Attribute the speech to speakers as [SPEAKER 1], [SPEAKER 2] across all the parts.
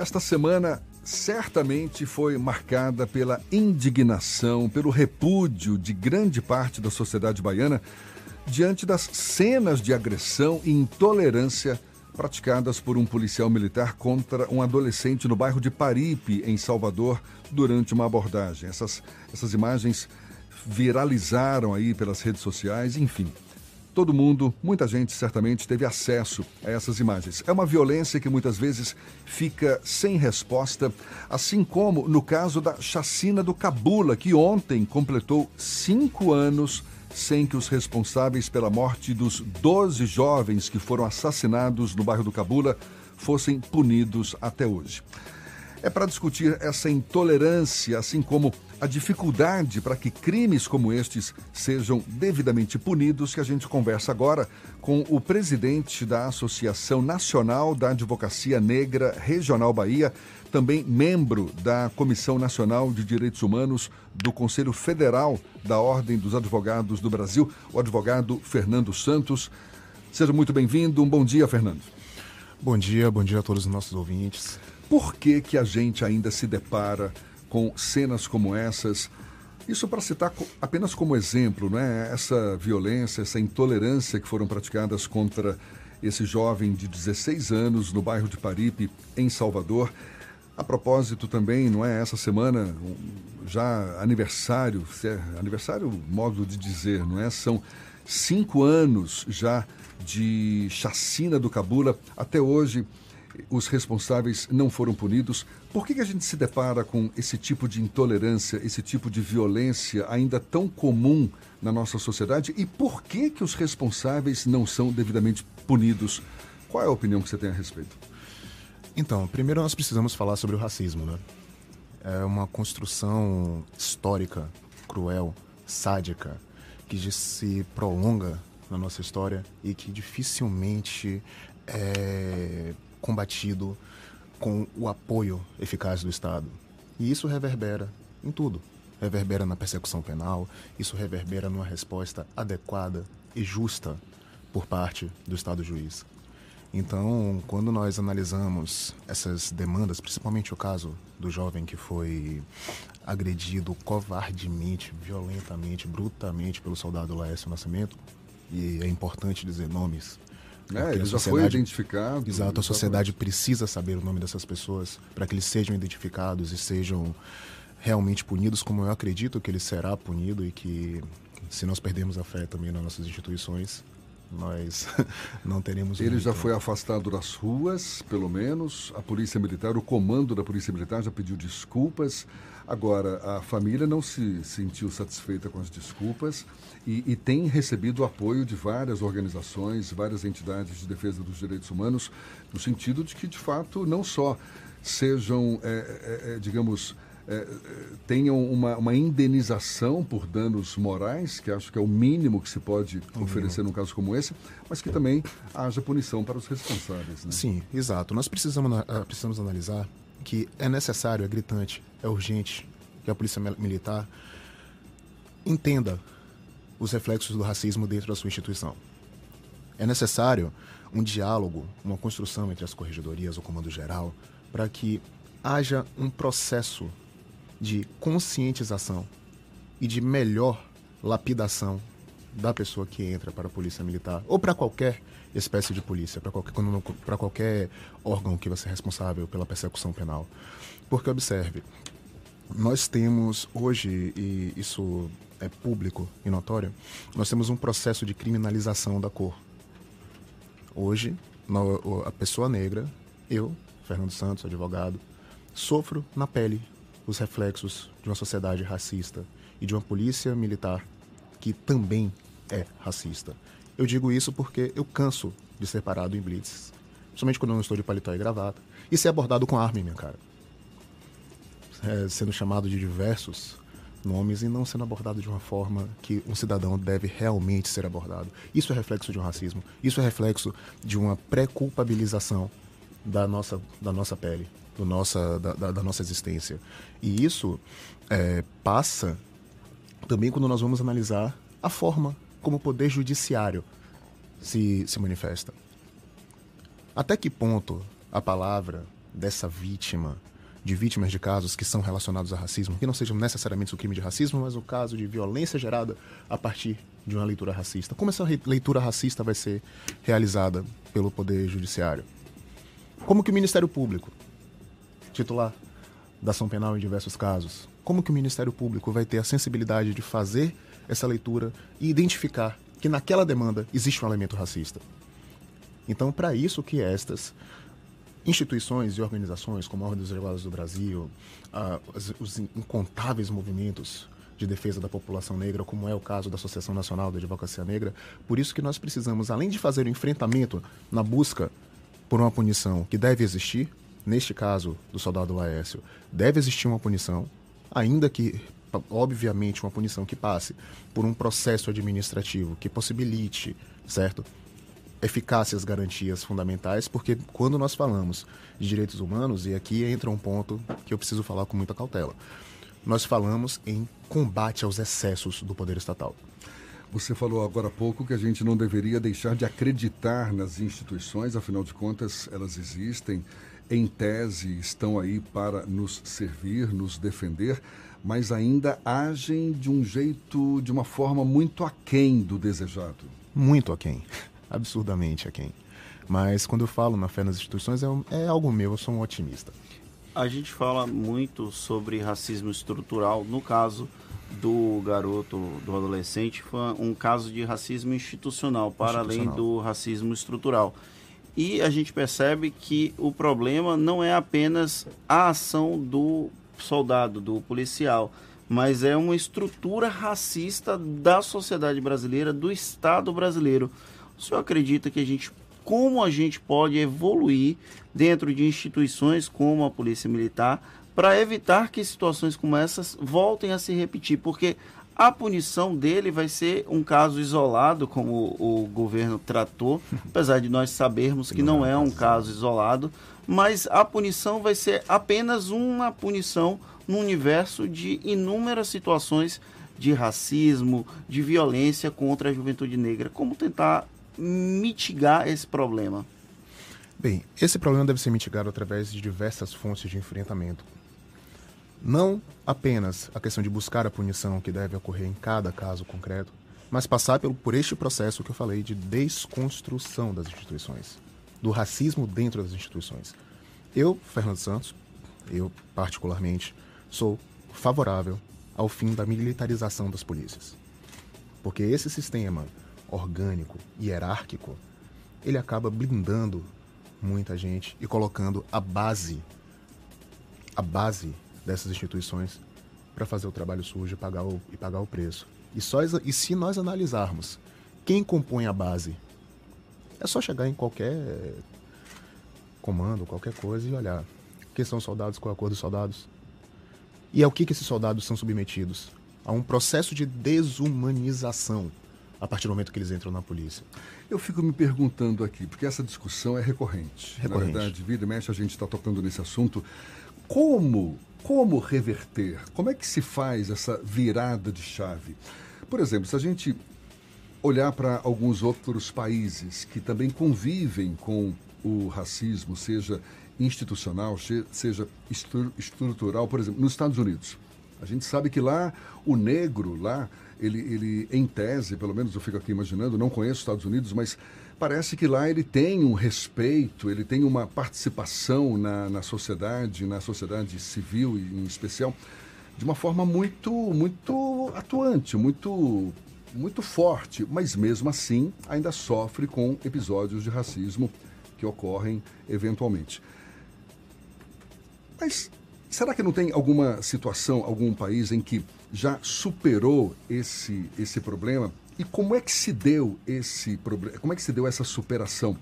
[SPEAKER 1] Esta semana certamente foi marcada pela indignação, pelo repúdio de grande parte da sociedade baiana diante das cenas de agressão e intolerância praticadas por um policial militar contra um adolescente no bairro de Paripe, em Salvador, durante uma abordagem. Essas, essas imagens viralizaram aí pelas redes sociais, enfim. Todo mundo, muita gente certamente teve acesso a essas imagens. É uma violência que muitas vezes fica sem resposta, assim como no caso da chacina do Cabula, que ontem completou cinco anos sem que os responsáveis pela morte dos 12 jovens que foram assassinados no bairro do Cabula fossem punidos até hoje. É para discutir essa intolerância, assim como a dificuldade para que crimes como estes sejam devidamente punidos, que a gente conversa agora com o presidente da Associação Nacional da Advocacia Negra Regional Bahia, também membro da Comissão Nacional de Direitos Humanos do Conselho Federal da Ordem dos Advogados do Brasil, o advogado Fernando Santos. Seja muito bem-vindo. Um bom dia, Fernando.
[SPEAKER 2] Bom dia, bom dia a todos os nossos ouvintes.
[SPEAKER 1] Por que, que a gente ainda se depara com cenas como essas? Isso para citar apenas como exemplo, né? essa violência, essa intolerância que foram praticadas contra esse jovem de 16 anos no bairro de Paripe, em Salvador. A propósito também, não é essa semana, já aniversário, é aniversário modo de dizer, não é? São cinco anos já de chacina do Cabula. Até hoje, os responsáveis não foram punidos. Por que, que a gente se depara com esse tipo de intolerância, esse tipo de violência ainda tão comum na nossa sociedade? E por que, que os responsáveis não são devidamente punidos? Qual é a opinião que você tem a respeito?
[SPEAKER 2] Então, primeiro nós precisamos falar sobre o racismo, né? É uma construção histórica, cruel, sádica, que se prolonga na nossa história e que dificilmente é combatido com o apoio eficaz do Estado. E isso reverbera em tudo. Reverbera na persecução penal, isso reverbera numa resposta adequada e justa por parte do Estado juiz. Então, quando nós analisamos essas demandas, principalmente o caso do jovem que foi agredido covardemente, violentamente, brutalmente pelo soldado Laércio Nascimento, e é importante dizer nomes
[SPEAKER 1] é, ele já foi identificado.
[SPEAKER 2] Exato, a sociedade precisa saber o nome dessas pessoas para que eles sejam identificados e sejam realmente punidos, como eu acredito que ele será punido e que se nós perdermos a fé também nas nossas instituições, nós não teremos.
[SPEAKER 1] Ele já foi afastado das ruas, pelo menos. A Polícia Militar, o comando da Polícia Militar já pediu desculpas. Agora, a família não se sentiu satisfeita com as desculpas e, e, tem recebido o apoio de várias organizações, várias entidades de defesa dos direitos humanos, no sentido de que, de fato, não só sejam, é, é, é digamos, é, tenham uma, uma, indenização por danos morais, que acho que é o mínimo que se pode oferecer num caso como esse, mas que também haja punição para os responsáveis. Né?
[SPEAKER 2] Sim, exato. Nós precisamos, uh, precisamos analisar que é necessário, é gritante, é urgente que a Polícia Militar entenda os reflexos do racismo dentro da sua instituição. É necessário um diálogo, uma construção entre as corregedorias, o comando geral, para que haja um processo de conscientização e de melhor lapidação da pessoa que entra para a polícia militar ou para qualquer espécie de polícia, para qualquer, qualquer órgão que vai ser responsável pela persecução penal. Porque, observe, nós temos hoje, e isso é público e notório, nós temos um processo de criminalização da cor. Hoje, a pessoa negra, eu, Fernando Santos, advogado, sofro na pele os reflexos de uma sociedade racista e de uma polícia militar que também é racista. Eu digo isso porque eu canso de ser parado em blitz, principalmente quando eu não estou de paletó e gravata, e ser abordado com arma em minha cara. É, sendo chamado de diversos nomes e não sendo abordado de uma forma que um cidadão deve realmente ser abordado. Isso é reflexo de um racismo, isso é reflexo de uma pré-culpabilização da nossa, da nossa pele, do nossa, da, da, da nossa existência. E isso é, passa também quando nós vamos analisar a forma como o poder judiciário se, se manifesta. Até que ponto a palavra dessa vítima, de vítimas de casos que são relacionados a racismo, que não sejam necessariamente o crime de racismo, mas o caso de violência gerada a partir de uma leitura racista. Como essa leitura racista vai ser realizada pelo Poder Judiciário? Como que o Ministério Público, titular da ação penal em diversos casos, como que o Ministério Público vai ter a sensibilidade de fazer essa leitura e identificar que naquela demanda existe um elemento racista? Então, para isso que estas instituições e organizações como a Ordem dos Advogados do Brasil, uh, os, incontáveis movimentos de defesa da população negra, como é o caso da Associação Nacional da Advocacia Negra. Por isso que nós precisamos, além de fazer o enfrentamento na busca por uma punição que deve existir, neste caso do soldado Laércio, deve existir uma punição, ainda que, obviamente, uma punição que passe por um processo administrativo que possibilite, certo? Eficácia as garantias fundamentais, porque quando nós falamos de direitos humanos, e aqui entra um ponto que eu preciso falar com muita cautela, nós falamos em combate aos excessos do poder estatal.
[SPEAKER 1] Você falou agora há pouco que a gente não deveria deixar de acreditar nas instituições, afinal de contas, elas existem, em tese, estão aí para nos servir, nos defender, mas ainda agem de um jeito, de uma forma muito aquém do desejado.
[SPEAKER 2] Muito aquém absurdamente a quem. Mas quando eu falo na fé nas instituições, é, é algo meu, eu sou um otimista.
[SPEAKER 3] A gente fala muito sobre racismo estrutural. No caso do garoto, do adolescente, foi um caso de racismo institucional, para institucional. além do racismo estrutural. E a gente percebe que o problema não é apenas a ação do soldado, do policial, mas é uma estrutura racista da sociedade brasileira, do Estado brasileiro. O senhor acredita que a gente, como a gente pode evoluir dentro de instituições como a Polícia Militar para evitar que situações como essas voltem a se repetir? Porque a punição dele vai ser um caso isolado, como o governo tratou, apesar de nós sabermos que não é um caso isolado, mas a punição vai ser apenas uma punição no universo de inúmeras situações de racismo, de violência contra a juventude negra. Como tentar mitigar esse problema?
[SPEAKER 2] Bem, esse problema deve ser mitigado através de diversas fontes de enfrentamento. Não apenas a questão de buscar a punição que deve ocorrer em cada caso concreto, mas passar pelo, por este processo que eu falei de desconstrução das instituições, do racismo dentro das instituições. Eu, Fernando Santos, eu particularmente, sou favorável ao fim da militarização das polícias. Porque esse sistema orgânico, hierárquico, ele acaba blindando muita gente e colocando a base, a base dessas instituições para fazer o trabalho sujo e pagar o, e pagar o preço. E, só, e se nós analisarmos quem compõe a base, é só chegar em qualquer comando, qualquer coisa e olhar quem são os soldados, qual é a cor dos soldados. E ao que, que esses soldados são submetidos? A um processo de desumanização a partir do momento que eles entram na polícia.
[SPEAKER 1] Eu fico me perguntando aqui, porque essa discussão é recorrente. recorrente. Na verdade, vida e mexe, a gente está tocando nesse assunto. Como, como reverter? Como é que se faz essa virada de chave? Por exemplo, se a gente olhar para alguns outros países que também convivem com o racismo, seja institucional, seja estrutural, por exemplo, nos Estados Unidos. A gente sabe que lá o negro, lá ele, ele, em tese, pelo menos eu fico aqui imaginando, não conheço os Estados Unidos, mas parece que lá ele tem um respeito, ele tem uma participação na, na sociedade, na sociedade civil em especial, de uma forma muito, muito atuante, muito, muito forte, mas mesmo assim ainda sofre com episódios de racismo que ocorrem eventualmente. Mas será que não tem alguma situação, algum país em que já superou esse, esse problema? E como é que se deu esse problema? Como é que se deu essa superação?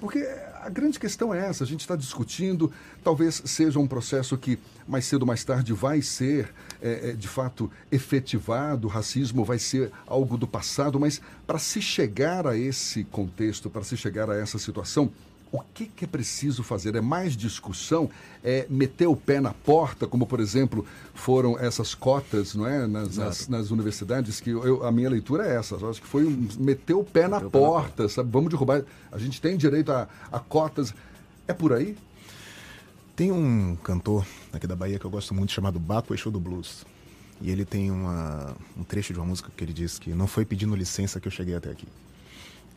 [SPEAKER 1] Porque a grande questão é essa, a gente está discutindo, talvez seja um processo que mais cedo ou mais tarde vai ser, é, é, de fato, efetivado, o racismo vai ser algo do passado, mas para se chegar a esse contexto, para se chegar a essa situação, o que, que, é preciso fazer? É mais discussão? É meter o pé na porta, como por exemplo foram essas cotas, não é, nas, nas, nas universidades? Que eu, a minha leitura é essa. Eu acho que foi um, meter o pé, na, porta, pé na porta, sabe? Vamos derrubar. A gente tem direito a, a cotas. É por aí?
[SPEAKER 2] Tem um cantor aqui da Bahia que eu gosto muito chamado Baco Exu do Blues. E ele tem uma, um trecho de uma música que ele diz que não foi pedindo licença que eu cheguei até aqui.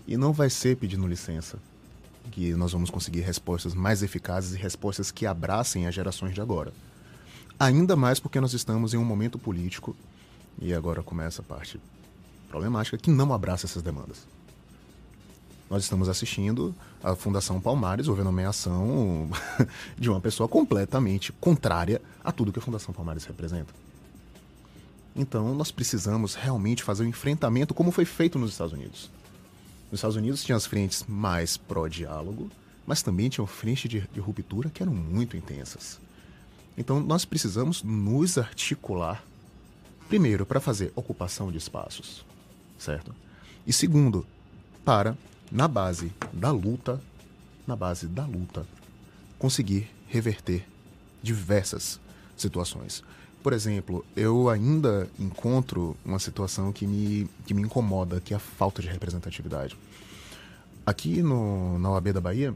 [SPEAKER 2] E não vai ser pedindo licença que nós vamos conseguir respostas mais eficazes e respostas que abracem as gerações de agora. Ainda mais porque nós estamos em um momento político, e agora começa a parte problemática, que não abraça essas demandas. Nós estamos assistindo a Fundação Palmares houve a nomeação de uma pessoa completamente contrária a tudo que a Fundação Palmares representa. Então, nós precisamos realmente fazer um enfrentamento como foi feito nos Estados Unidos. Nos Estados Unidos tinha as frentes mais pró-diálogo, mas também tinham frentes de, de ruptura que eram muito intensas. Então, nós precisamos nos articular, primeiro, para fazer ocupação de espaços, certo? E segundo, para na base da luta, na base da luta, conseguir reverter diversas situações. Por exemplo, eu ainda encontro uma situação que me, que me incomoda, que é a falta de representatividade. Aqui no, na OAB da Bahia,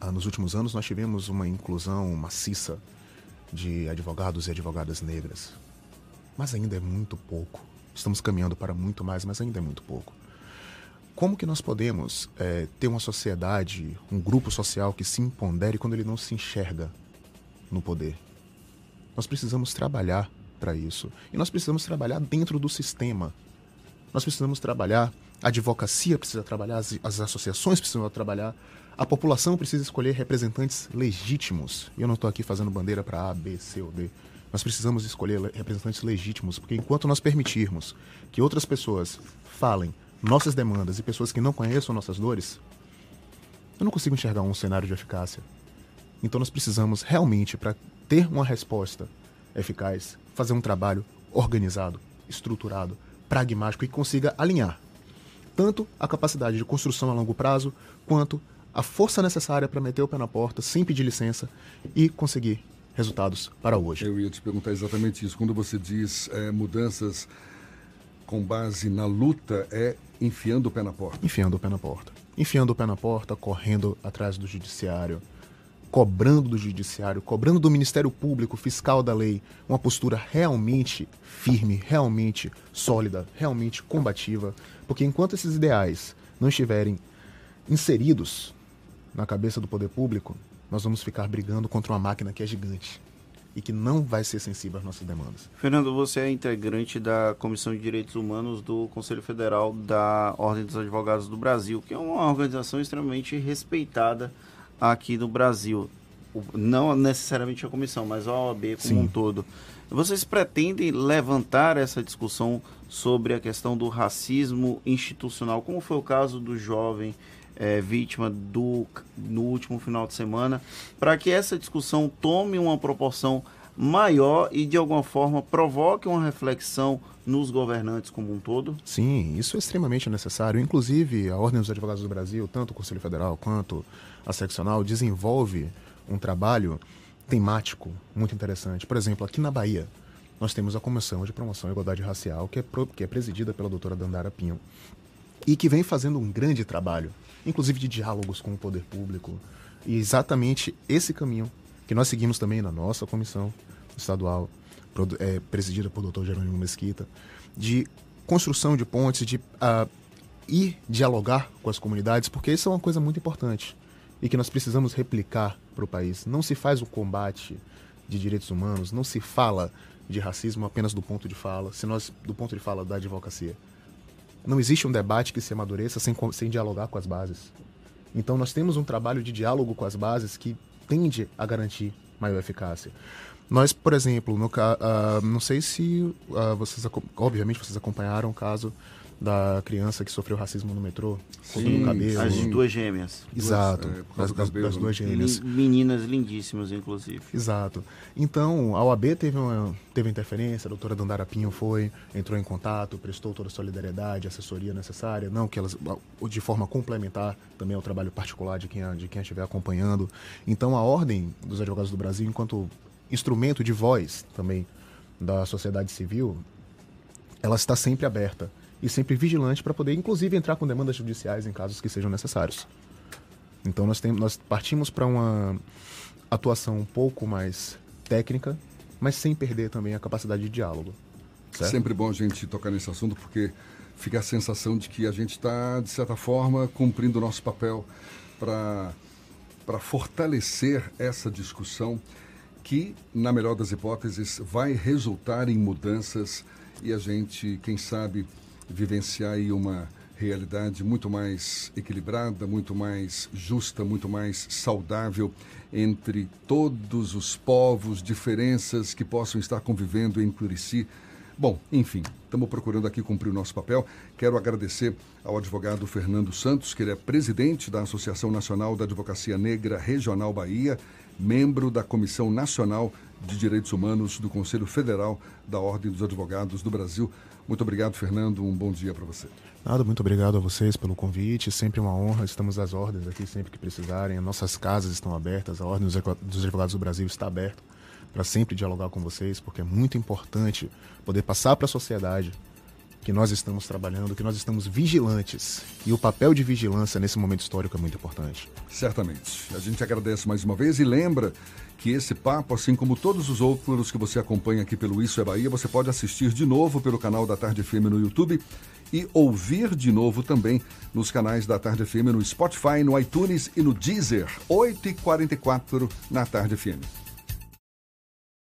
[SPEAKER 2] ah, nos últimos anos, nós tivemos uma inclusão maciça de advogados e advogadas negras. Mas ainda é muito pouco. Estamos caminhando para muito mais, mas ainda é muito pouco. Como que nós podemos é, ter uma sociedade, um grupo social que se impondere quando ele não se enxerga no poder? Nós precisamos trabalhar para isso. E nós precisamos trabalhar dentro do sistema. Nós precisamos trabalhar, a advocacia precisa trabalhar, as, as associações precisam trabalhar, a população precisa escolher representantes legítimos. E eu não estou aqui fazendo bandeira para A, B, C ou D. Nós precisamos escolher representantes legítimos, porque enquanto nós permitirmos que outras pessoas falem nossas demandas e pessoas que não conheçam nossas dores, eu não consigo enxergar um cenário de eficácia. Então nós precisamos realmente, para ter uma resposta eficaz, fazer um trabalho organizado, estruturado, pragmático e consiga alinhar tanto a capacidade de construção a longo prazo, quanto a força necessária para meter o pé na porta sem pedir licença e conseguir resultados para hoje.
[SPEAKER 1] Eu ia te perguntar exatamente isso. Quando você diz é, mudanças com base na luta, é Enfiando o pé na porta.
[SPEAKER 2] Enfiando o pé na porta. Enfiando o pé na porta, correndo atrás do judiciário, cobrando do judiciário, cobrando do Ministério Público, fiscal da lei, uma postura realmente firme, realmente sólida, realmente combativa, porque enquanto esses ideais não estiverem inseridos na cabeça do poder público, nós vamos ficar brigando contra uma máquina que é gigante e que não vai ser sensível às nossas demandas.
[SPEAKER 3] Fernando, você é integrante da Comissão de Direitos Humanos do Conselho Federal da Ordem dos Advogados do Brasil, que é uma organização extremamente respeitada aqui no Brasil. Não necessariamente a comissão, mas a OAB como Sim. um todo. Vocês pretendem levantar essa discussão sobre a questão do racismo institucional, como foi o caso do jovem é, vítima do, no último final de semana, para que essa discussão tome uma proporção maior e de alguma forma provoque uma reflexão nos governantes como um todo?
[SPEAKER 2] Sim, isso é extremamente necessário. Inclusive, a Ordem dos Advogados do Brasil, tanto o Conselho Federal quanto a seccional, desenvolve um trabalho temático muito interessante. Por exemplo, aqui na Bahia, nós temos a Comissão de Promoção e Igualdade Racial, que é, que é presidida pela doutora Dandara Pinho, e que vem fazendo um grande trabalho inclusive de diálogos com o poder público. E exatamente esse caminho que nós seguimos também na nossa comissão estadual, é, presidida por Dr. Jerônimo Mesquita, de construção de pontes, de uh, ir dialogar com as comunidades, porque isso é uma coisa muito importante e que nós precisamos replicar para o país. Não se faz o combate de direitos humanos, não se fala de racismo apenas do ponto de fala, se nós do ponto de fala da advocacia. Não existe um debate que se amadureça sem, sem dialogar com as bases. Então, nós temos um trabalho de diálogo com as bases que tende a garantir maior eficácia. Nós, por exemplo, no, uh, não sei se uh, vocês, obviamente, vocês acompanharam o caso da criança que sofreu racismo no metrô,
[SPEAKER 3] Sim, cabelo. As duas gêmeas.
[SPEAKER 2] Exato, duas, é, das, das, duas gêmeas.
[SPEAKER 3] Meninas lindíssimas, inclusive.
[SPEAKER 2] Exato. Então, a OAB teve, uma, teve interferência, a doutora Dandara Pinho foi, entrou em contato, prestou toda a solidariedade, assessoria necessária, não que elas, de forma complementar também ao trabalho particular de quem, de quem estiver acompanhando. Então, a Ordem dos Advogados do Brasil, enquanto instrumento de voz também da sociedade civil, ela está sempre aberta e sempre vigilante para poder, inclusive, entrar com demandas judiciais em casos que sejam necessários. Então nós, tem, nós partimos para uma atuação um pouco mais técnica, mas sem perder também a capacidade de diálogo.
[SPEAKER 1] Certo? Sempre bom a gente tocar nesse assunto, porque fica a sensação de que a gente está, de certa forma, cumprindo o nosso papel para fortalecer essa discussão que, na melhor das hipóteses, vai resultar em mudanças e a gente, quem sabe, vivenciar aí uma realidade muito mais equilibrada, muito mais justa, muito mais saudável entre todos os povos, diferenças que possam estar convivendo entre si. Bom, enfim, estamos procurando aqui cumprir o nosso papel. Quero agradecer ao advogado Fernando Santos, que ele é presidente da Associação Nacional da Advocacia Negra Regional Bahia, membro da Comissão Nacional de Direitos Humanos do Conselho Federal da Ordem dos Advogados do Brasil. Muito obrigado, Fernando. Um bom dia para você.
[SPEAKER 2] Nada, muito obrigado a vocês pelo convite. Sempre uma honra. Estamos às ordens aqui sempre que precisarem. Nossas casas estão abertas. A Ordem dos Advogados do Brasil está aberta para sempre dialogar com vocês, porque é muito importante poder passar para a sociedade que nós estamos trabalhando, que nós estamos vigilantes. E o papel de vigilância nesse momento histórico é muito importante.
[SPEAKER 1] Certamente. A gente agradece mais uma vez e lembra que esse papo, assim como todos os outros que você acompanha aqui pelo Isso é Bahia, você pode assistir de novo pelo canal da Tarde FM no YouTube e ouvir de novo também nos canais da Tarde FM no Spotify, no iTunes e no Deezer, 8h44 na Tarde FM.